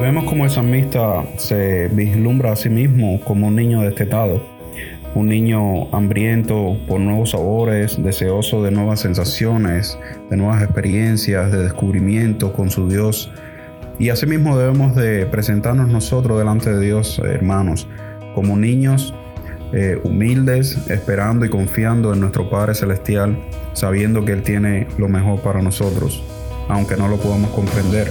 Vemos como el salmista se vislumbra a sí mismo como un niño destetado, un niño hambriento por nuevos sabores, deseoso de nuevas sensaciones, de nuevas experiencias, de descubrimiento con su Dios. Y asimismo debemos de presentarnos nosotros delante de Dios, hermanos, como niños eh, humildes, esperando y confiando en nuestro Padre Celestial, sabiendo que Él tiene lo mejor para nosotros, aunque no lo podamos comprender.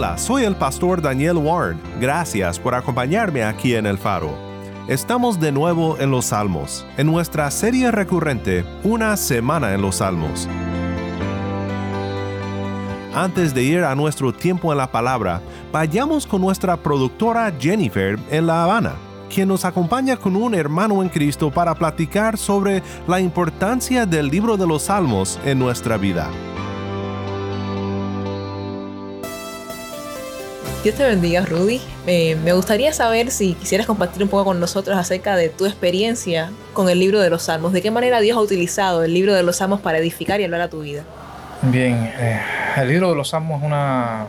Hola, soy el pastor Daniel Warren. Gracias por acompañarme aquí en El Faro. Estamos de nuevo en los Salmos, en nuestra serie recurrente Una Semana en los Salmos. Antes de ir a nuestro tiempo en la palabra, vayamos con nuestra productora Jennifer en La Habana, quien nos acompaña con un hermano en Cristo para platicar sobre la importancia del libro de los Salmos en nuestra vida. Dios te bendiga, Rudy. me gustaría saber si quisieras compartir un poco con nosotros acerca de tu experiencia con el libro de los Salmos. ¿De qué manera Dios ha utilizado el libro de los Salmos para edificar y hablar a tu vida? Bien, eh, el libro de los Salmos es una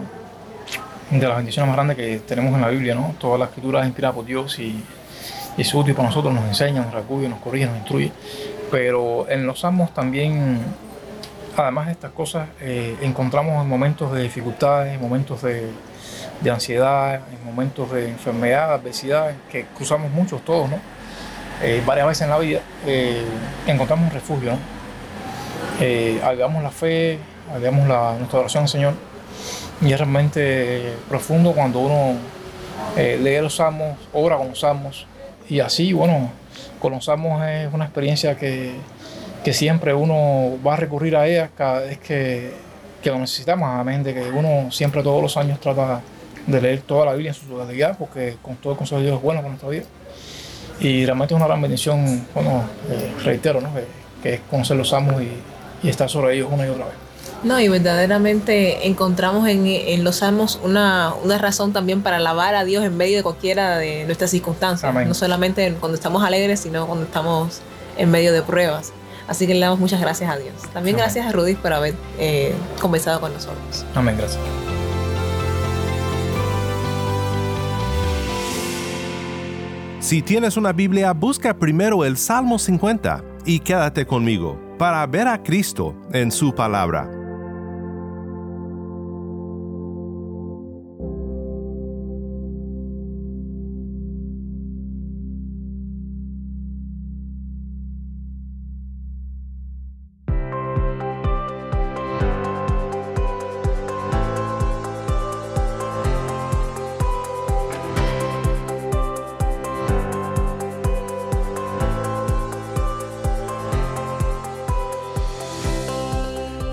de las bendiciones más grandes que tenemos en la Biblia, ¿no? Toda la escritura es inspirada por Dios y, es útil para nosotros, nos enseña, nos recuye, nos corrige, nos instruye. Pero en los Salmos también, además de estas cosas, eh, encontramos momentos de dificultades, momentos de ansiedad, en momentos de enfermedad, adversidad, que cruzamos muchos todos, ¿no? Eh, varias veces en la vida, eh, encontramos un refugio, ¿no? La fe, la, nuestra oración al Señor, y es realmente profundo cuando uno lee los salmos, ora con los salmos, y así, bueno, con los salmos es una experiencia que, que siempre uno va a recurrir a ella cada vez que, que lo necesitamos, amén, de que uno siempre todos los años trata de leer toda la Biblia en su totalidad, porque con todo el consejo de Dios es bueno para nuestra vida. Y realmente es una gran bendición, bueno, eh, reitero, ¿no? que, es conocer los salmos y, y, estar sobre ellos una y otra vez. No, y verdaderamente encontramos en, en los salmos una, una, razón también para alabar a Dios en medio de cualquiera de nuestras circunstancias. No solamente cuando estamos alegres, sino cuando estamos en medio de pruebas. Así que le damos muchas gracias a Dios. También gracias a Rudy por haber eh, conversado con nosotros. Amén, gracias. Si tienes una Biblia, busca primero el Salmo 50 y quédate conmigo para ver a Cristo en su palabra.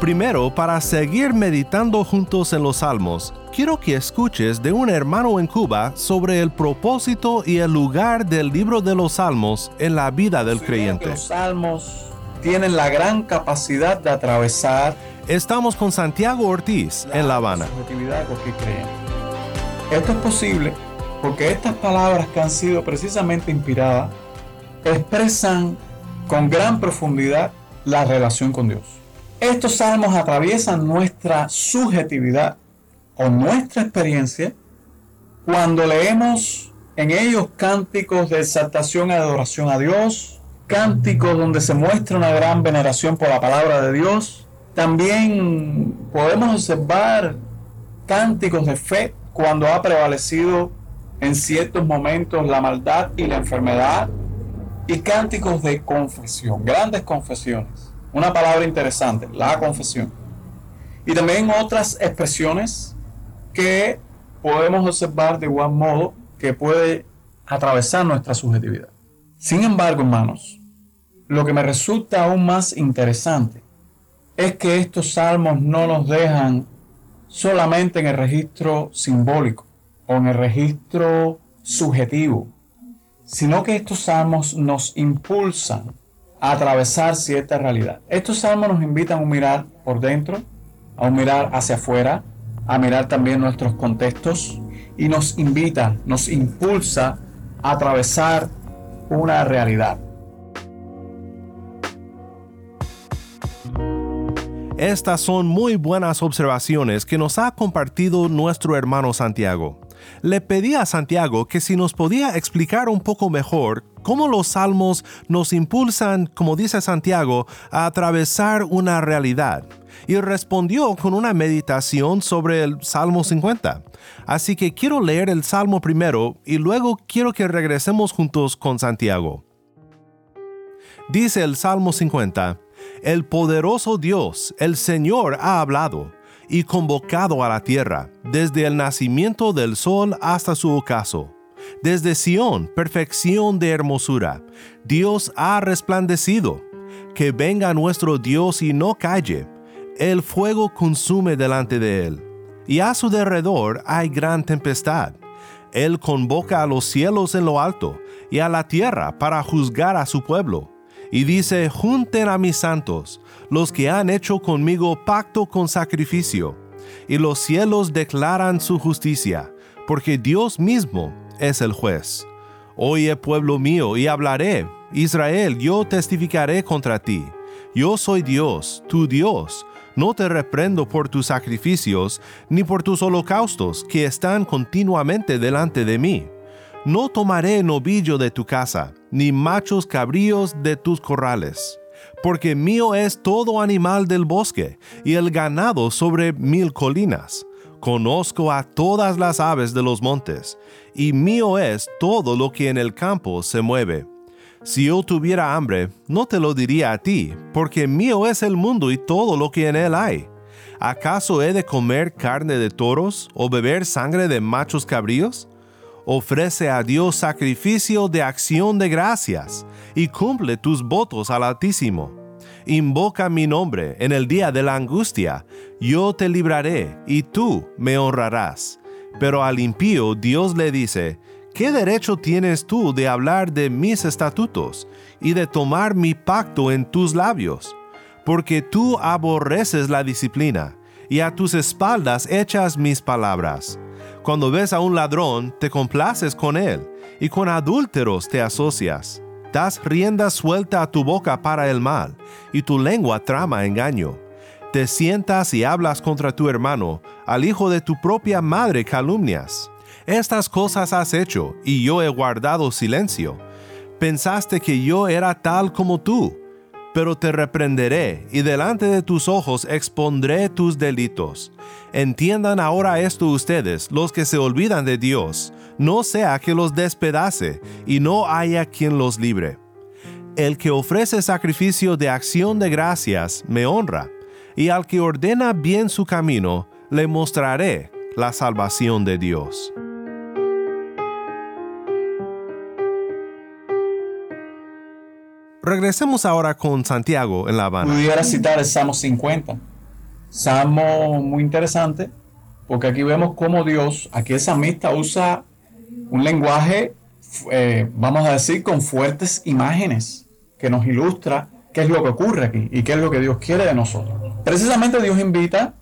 Primero, para seguir meditando juntos en los Salmos, quiero que escuches de un hermano en Cuba sobre el propósito y el lugar del libro de los Salmos en la vida del creyente. Los Salmos tienen la gran capacidad de atravesar. Estamos con Santiago Ortiz en La Habana. Esto es posible porque estas palabras que han sido precisamente inspiradas expresan con gran profundidad la relación con Dios. Estos salmos atraviesan nuestra subjetividad o nuestra experiencia cuando leemos en ellos cánticos de exaltación y adoración a Dios, cánticos donde se muestra una gran veneración por la palabra de Dios. También podemos observar cánticos de fe cuando ha prevalecido en ciertos momentos la maldad y la enfermedad y cánticos de confesión, grandes confesiones una palabra interesante, la confesión. Y también otras expresiones que podemos observar de igual modo que puede atravesar nuestra subjetividad. Sin embargo, hermanos, lo que me resulta aún más interesante es que estos salmos no nos dejan solamente en el registro simbólico o en el registro subjetivo, sino que estos salmos nos impulsan atravesar cierta realidad. Estos salmos nos invitan a mirar por dentro, a mirar hacia afuera, a mirar también nuestros contextos y nos invita, nos impulsa a atravesar una realidad. Estas son muy buenas observaciones que nos ha compartido nuestro hermano Santiago. Le pedí a Santiago que si nos podía explicar un poco mejor cómo los salmos nos impulsan, como dice Santiago, a atravesar una realidad. Y respondió con una meditación sobre el Salmo 50. Así que quiero leer el Salmo primero y luego quiero que regresemos juntos con Santiago. Dice el Salmo 50, el poderoso Dios, el Señor, ha hablado y convocado a la tierra, desde el nacimiento del sol hasta su ocaso. Desde Sión, perfección de hermosura, Dios ha resplandecido. Que venga nuestro Dios y no calle. El fuego consume delante de él. Y a su derredor hay gran tempestad. Él convoca a los cielos en lo alto y a la tierra para juzgar a su pueblo y dice, junten a mis santos, los que han hecho conmigo pacto con sacrificio, y los cielos declaran su justicia, porque Dios mismo es el juez. Oye pueblo mío, y hablaré, Israel, yo testificaré contra ti. Yo soy Dios, tu Dios. No te reprendo por tus sacrificios, ni por tus holocaustos, que están continuamente delante de mí no tomaré novillo de tu casa, ni machos cabríos de tus corrales, porque mío es todo animal del bosque, y el ganado sobre mil colinas. Conozco a todas las aves de los montes, y mío es todo lo que en el campo se mueve. Si yo tuviera hambre, no te lo diría a ti, porque mío es el mundo y todo lo que en él hay. ¿Acaso he de comer carne de toros o beber sangre de machos cabríos? ofrece a Dios sacrificio de acción de gracias y cumple tus votos al Altísimo. Invoca mi nombre en el día de la angustia, yo te libraré y tú me honrarás. Pero al impío Dios le dice, ¿qué derecho tienes tú de hablar de mis estatutos y de tomar mi pacto en tus labios? Porque tú aborreces la disciplina y a tus espaldas echas mis palabras. Cuando ves a un ladrón, te complaces con él, y con adúlteros te asocias. Das rienda suelta a tu boca para el mal, y tu lengua trama engaño. Te sientas y hablas contra tu hermano, al hijo de tu propia madre calumnias. Estas cosas has hecho, y yo he guardado silencio. Pensaste que yo era tal como tú, pero te reprenderé y delante de tus ojos expondré tus delitos. Entiendan ahora esto ustedes, los que se olvidan de Dios, no sea que los despedace y no haya quien los libre. El que ofrece sacrificio de acción de gracias me honra, y al que ordena bien su camino, le mostraré la salvación de Dios. Regresemos ahora con Santiago en La Habana. Pudiera citar el Salmo 50. Salmo muy interesante, porque aquí vemos cómo Dios, aquí el salmista usa un lenguaje, eh, vamos a decir, con fuertes imágenes, que nos ilustra qué es lo que ocurre aquí y qué es lo que Dios quiere de nosotros. Precisamente Dios invita,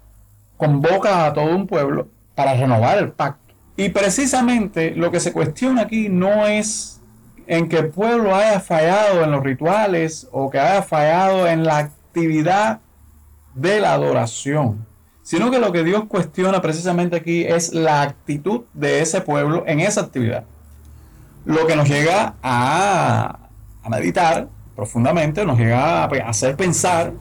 convoca a todo un pueblo para renovar el pacto. Y precisamente lo que se cuestiona aquí no es en que el pueblo haya fallado en los rituales o que haya fallado en la actividad de la adoración, sino que lo que Dios cuestiona precisamente aquí es la actitud de ese pueblo en esa actividad. Lo que nos llega a, meditar profundamente, nos llega a hacer pensar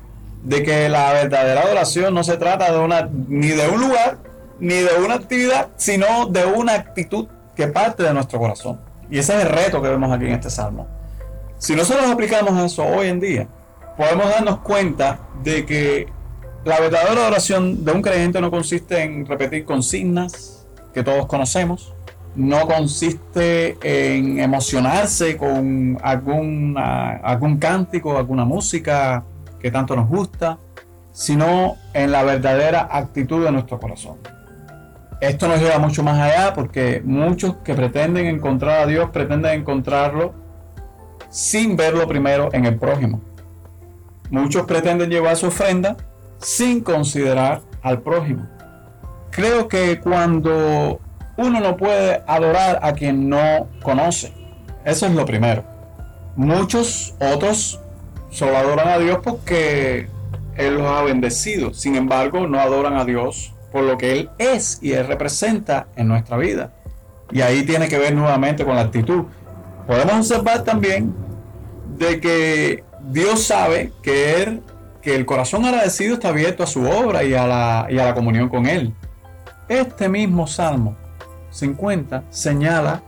de que la verdadera adoración no se trata de una, ni de un lugar, ni de una actividad, sino de una actitud que parte de nuestro corazón. Y ese es el reto que vemos aquí en este salmo. Si nosotros aplicamos eso hoy en día, podemos darnos cuenta de que la verdadera oración de un creyente no consiste en repetir consignas que todos conocemos, no consiste en emocionarse con algún, algún cántico, alguna música que tanto nos gusta, sino en la verdadera actitud de nuestro corazón. Esto nos lleva mucho más allá porque muchos que pretenden encontrar a Dios pretenden encontrarlo sin verlo primero en el prójimo. Muchos pretenden llevar su ofrenda sin considerar al prójimo. Creo que cuando uno no puede adorar a quien no conoce, eso es lo primero. Muchos otros solo adoran a Dios porque Él los ha bendecido. Sin embargo, no adoran a Dios por lo que Él es y Él representa en nuestra vida. Y ahí tiene que ver nuevamente con la actitud. Podemos observar también de que Dios sabe que, el corazón agradecido está abierto a su obra y a, la, y a la comunión con Él. Este mismo Salmo 50 señala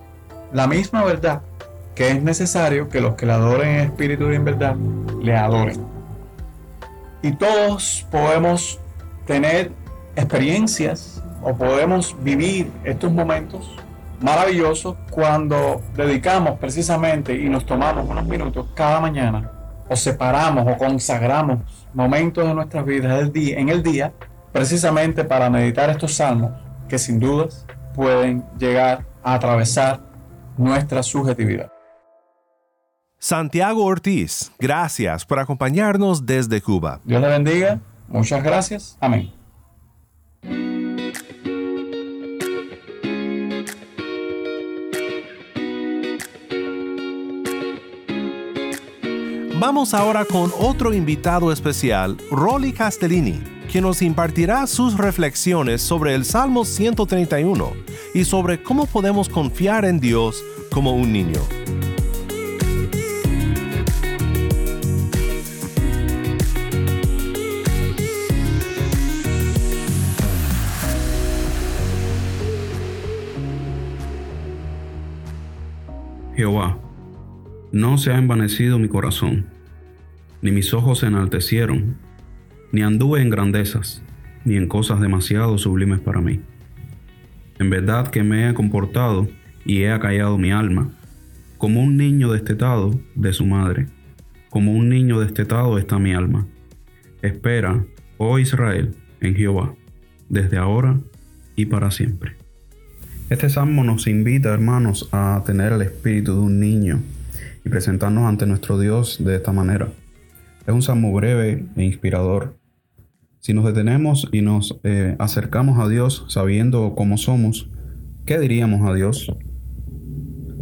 la misma verdad que es necesario que los que le adoren en espíritu y en verdad le adoren. Y todos podemos tener experiencias o podemos vivir estos momentos maravillosos cuando dedicamos precisamente y nos tomamos unos minutos cada mañana o separamos o consagramos momentos de nuestras vidas en el día precisamente para meditar estos salmos que sin dudas pueden llegar a atravesar nuestra subjetividad. Santiago Ortiz, gracias por acompañarnos desde Cuba. Dios le bendiga. Muchas gracias. Amén. Vamos ahora con otro invitado especial, Rolly Castellini, quien nos impartirá sus reflexiones sobre el Salmo 131 y sobre cómo podemos confiar en Dios como un niño. Jehová, no se ha envanecido mi corazón, ni mis ojos se enaltecieron, ni anduve en grandezas, ni en cosas demasiado sublimes para mí. En verdad que me he comportado y he acallado mi alma, como un niño destetado de su madre, como un niño destetado está mi alma. Espera, oh Israel, en Jehová, desde ahora y para siempre. Este salmo nos invita, hermanos, a tener el espíritu de un niño y presentarnos ante nuestro Dios de esta manera. Es un salmo breve e inspirador. Si nos detenemos y nos eh, acercamos a Dios sabiendo cómo somos, ¿qué diríamos a Dios?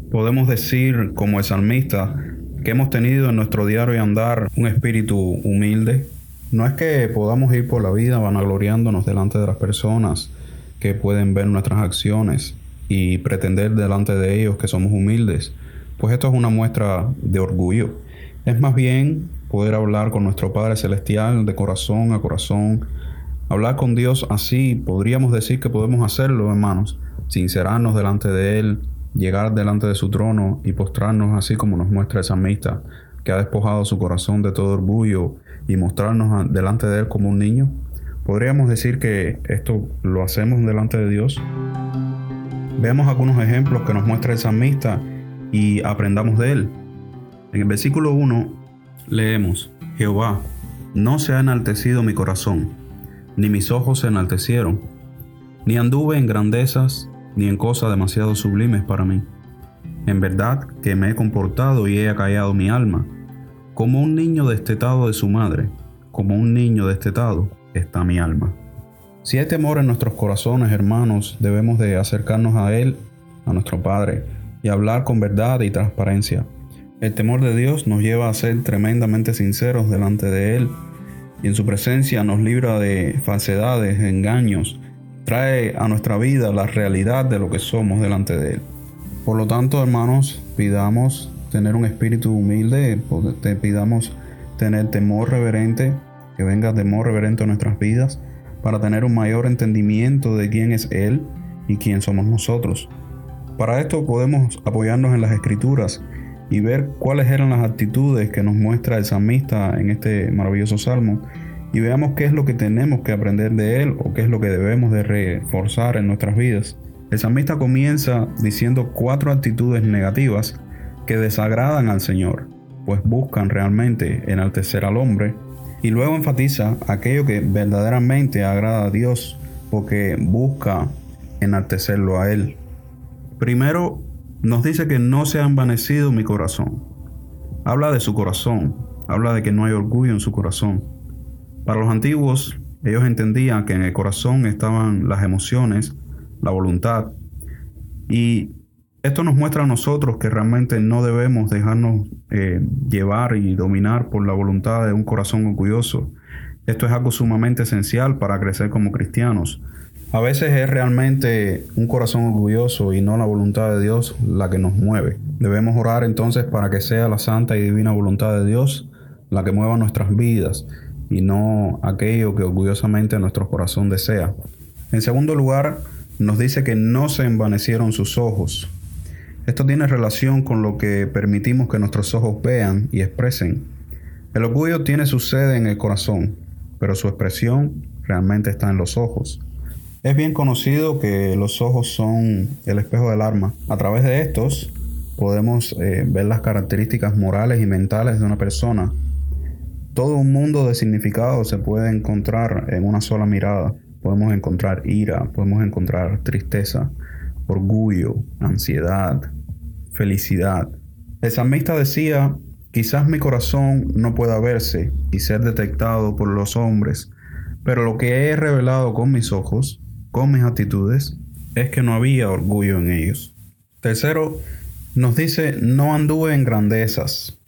Podemos decir, como el salmista, que hemos tenido en nuestro diario andar un espíritu humilde. No es que podamos ir por la vida vanagloriándonos delante de las personas que pueden ver nuestras acciones y pretender delante de ellos que somos humildes, pues esto es una muestra de orgullo. Es más bien poder hablar con nuestro Padre Celestial de corazón a corazón. Hablar con Dios así, podríamos decir que podemos hacerlo, hermanos. Sincerarnos delante de Él, llegar delante de su trono y postrarnos así como nos muestra el salmista, que ha despojado su corazón de todo orgullo y mostrarnos delante de Él como un niño. Podríamos decir que esto lo hacemos delante de Dios. Veamos algunos ejemplos que nos muestra el salmista y aprendamos de él. En el versículo 1 leemos, Jehová, no se ha enaltecido mi corazón, ni mis ojos se enaltecieron, ni anduve en grandezas, ni en cosas demasiado sublimes para mí. En verdad que me he comportado y he acallado mi alma, como un niño destetado de su madre, como un niño destetado está mi alma. Si hay temor en nuestros corazones, hermanos, debemos de acercarnos a Él, a nuestro Padre, y hablar con verdad y transparencia. El temor de Dios nos lleva a ser tremendamente sinceros delante de Él y en su presencia nos libra de falsedades, engaños, trae a nuestra vida la realidad de lo que somos delante de Él. Por lo tanto, hermanos, pidamos tener un espíritu humilde, pidamos tener temor reverente, que venga temor reverente a nuestras vidas, para tener un mayor entendimiento de quién es Él y quién somos nosotros. Para esto podemos apoyarnos en las escrituras y ver cuáles eran las actitudes que nos muestra el salmista en este maravilloso salmo y veamos qué es lo que tenemos que aprender de él o qué es lo que debemos de reforzar en nuestras vidas. El salmista comienza diciendo cuatro actitudes negativas que desagradan al Señor, pues buscan realmente enaltecer al hombre, y luego enfatiza aquello que verdaderamente agrada a Dios, porque busca enaltecerlo a Él. Primero, nos dice que no se ha envanecido mi corazón. Habla de su corazón, habla de que no hay orgullo en su corazón. Para los antiguos, ellos entendían que en el corazón estaban las emociones, la voluntad, y esto nos muestra a nosotros que realmente no debemos dejarnos eh, llevar y dominar por la voluntad de un corazón orgulloso. Esto es algo sumamente esencial para crecer como cristianos. A veces es realmente un corazón orgulloso y no la voluntad de Dios la que nos mueve. Debemos orar entonces para que sea la santa y divina voluntad de Dios la que mueva nuestras vidas y no aquello que orgullosamente nuestro corazón desea. En segundo lugar, nos dice que no se envanecieron sus ojos. Esto tiene relación con lo que permitimos que nuestros ojos vean y expresen. El orgullo tiene su sede en el corazón, pero su expresión realmente está en los ojos. Es bien conocido que los ojos son el espejo del alma. A través de estos podemos eh, ver las características morales y mentales de una persona todo un mundo de significados se puede encontrar en una sola mirada. Podemos encontrar ira, podemos encontrar tristeza, orgullo, ansiedad, felicidad. El salmista decía, quizás mi corazón no pueda verse y ser detectado por los hombres, pero lo que he revelado con mis ojos, con mis actitudes, es que no había orgullo en ellos. Tercero, nos dice, no anduve en grandezas,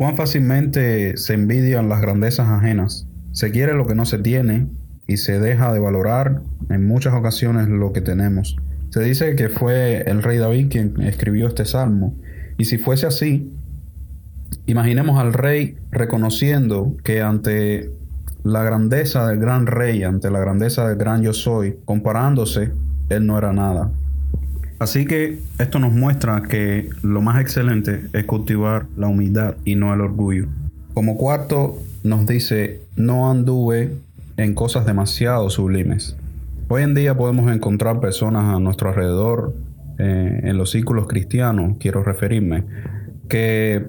Cuán fácilmente se envidian las grandezas ajenas. Se quiere lo que no se tiene y se deja de valorar en muchas ocasiones lo que tenemos. Se dice que fue el rey David quien escribió este salmo. Y si fuese así, imaginemos al rey reconociendo que ante la grandeza del gran rey, ante la grandeza del gran yo soy, comparándose, él no era nada. Así que esto nos muestra que lo más excelente es cultivar la humildad y no el orgullo. Como cuarto, nos dice, no anduve en cosas demasiado sublimes. Hoy en día podemos encontrar personas a nuestro alrededor, eh, en los círculos cristianos, quiero referirme, que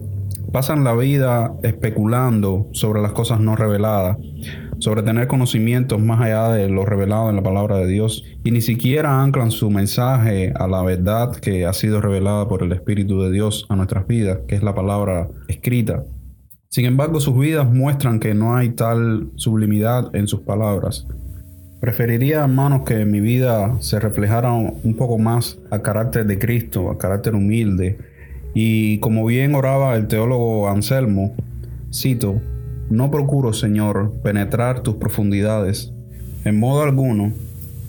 pasan la vida especulando sobre las cosas no reveladas sobre tener conocimientos más allá de lo revelado en la palabra de Dios y ni siquiera anclan su mensaje a la verdad que ha sido revelada por el Espíritu de Dios a nuestras vidas, que es la palabra escrita. Sin embargo, sus vidas muestran que no hay tal sublimidad en sus palabras. Preferiría, hermanos, que mi vida se reflejara un poco más al carácter de Cristo, al carácter humilde. Y como bien oraba el teólogo Anselmo, cito, no procuro, Señor, penetrar tus profundidades. En modo alguno,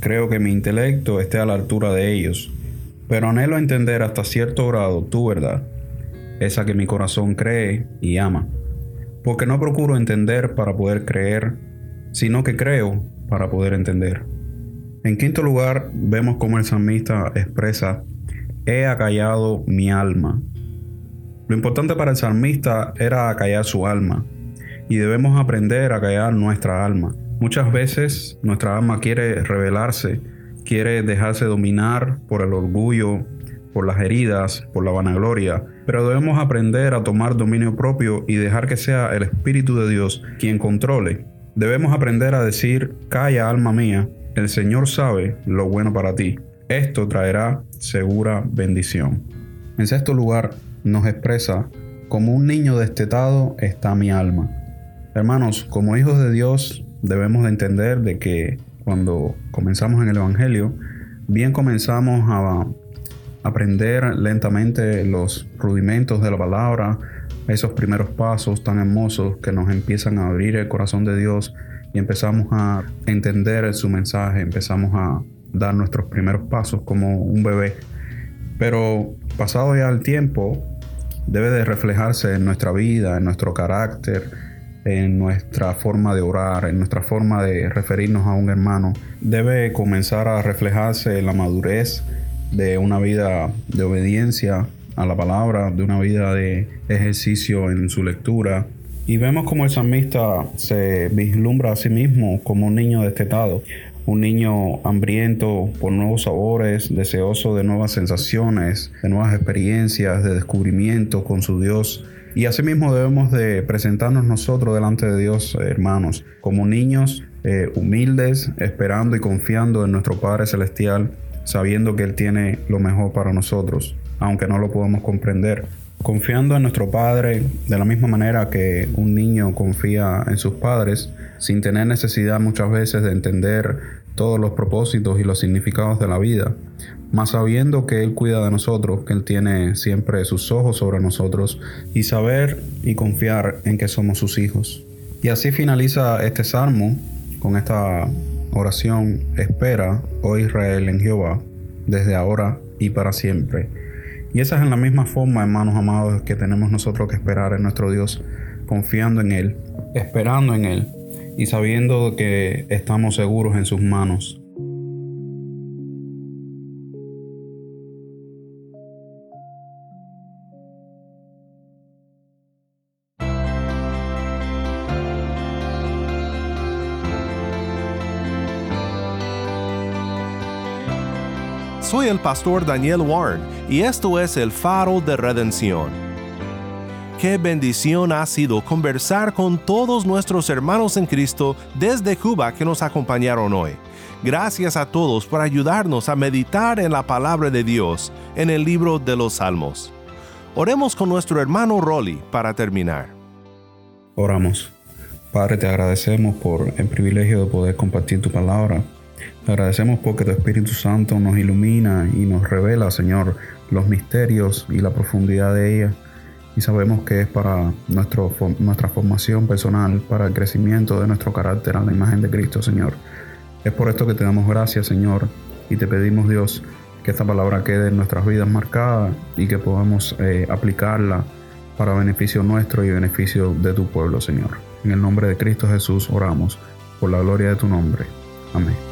creo que mi intelecto esté a la altura de ellos, pero anhelo entender hasta cierto grado tu verdad, esa que mi corazón cree y ama. Porque no procuro entender para poder creer, sino que creo para poder entender. En quinto lugar, vemos cómo el salmista expresa, he acallado mi alma. Lo importante para el salmista era acallar su alma, y debemos aprender a callar nuestra alma. Muchas veces nuestra alma quiere rebelarse, quiere dejarse dominar por el orgullo, por las heridas, por la vanagloria, pero debemos aprender a tomar dominio propio y dejar que sea el Espíritu de Dios quien controle. Debemos aprender a decir, calla alma mía, el Señor sabe lo bueno para ti. Esto traerá segura bendición. En sexto lugar, nos expresa, como un niño destetado está mi alma. Hermanos, como hijos de Dios debemos de entender de que cuando comenzamos en el Evangelio, bien comenzamos a aprender lentamente los rudimentos de la palabra, esos primeros pasos tan hermosos que nos empiezan a abrir el corazón de Dios y empezamos a entender su mensaje, empezamos a dar nuestros primeros pasos como un bebé. Pero pasado ya el tiempo, debe de reflejarse en nuestra vida, en nuestro carácter, en nuestra forma de orar, en nuestra forma de referirnos a un hermano, debe comenzar a reflejarse la madurez de una vida de obediencia a la palabra, de una vida de ejercicio en su lectura. Y vemos como el salmista se vislumbra a sí mismo como un niño destetado. un niño hambriento por nuevos sabores, deseoso de nuevas sensaciones, de nuevas experiencias, de descubrimiento con su Dios. Y asimismo debemos de presentarnos nosotros delante de Dios, hermanos, como niños eh, humildes, esperando y confiando en nuestro Padre Celestial, sabiendo que Él tiene lo mejor para nosotros, aunque no lo podamos comprender. Confiando en nuestro Padre de la misma manera que un niño confía en sus padres, sin tener necesidad muchas veces de entender todos los propósitos y los significados de la vida, más sabiendo que Él cuida de nosotros, que Él tiene siempre sus ojos sobre nosotros, y saber y confiar en que somos sus hijos. Y así finaliza este salmo con esta oración, espera, oh Israel, en Jehová, desde ahora y para siempre. Y esa es en la misma forma, hermanos amados, que tenemos nosotros que esperar en nuestro Dios, confiando en Él, esperando en Él y sabiendo que estamos seguros en sus manos. Soy el pastor Daniel Warren y esto es el faro de redención. Qué bendición ha sido conversar con todos nuestros hermanos en Cristo desde Cuba que nos acompañaron hoy. Gracias a todos por ayudarnos a meditar en la palabra de Dios en el libro de los Salmos. Oremos con nuestro hermano Rolly para terminar. Oramos. Padre, te agradecemos por el privilegio de poder compartir tu palabra agradecemos porque tu Espíritu Santo nos ilumina y nos revela, Señor, los misterios y la profundidad de ella. Y sabemos que es para nuestra formación personal, para el crecimiento de nuestro carácter a la imagen de Cristo, Señor. Es por esto que te damos gracias, Señor, y te pedimos, Dios, que esta palabra quede en nuestras vidas marcada y que podamos eh, aplicarla para beneficio nuestro y beneficio de tu pueblo, Señor. En el nombre de Cristo Jesús oramos, por la gloria de tu nombre. Amén.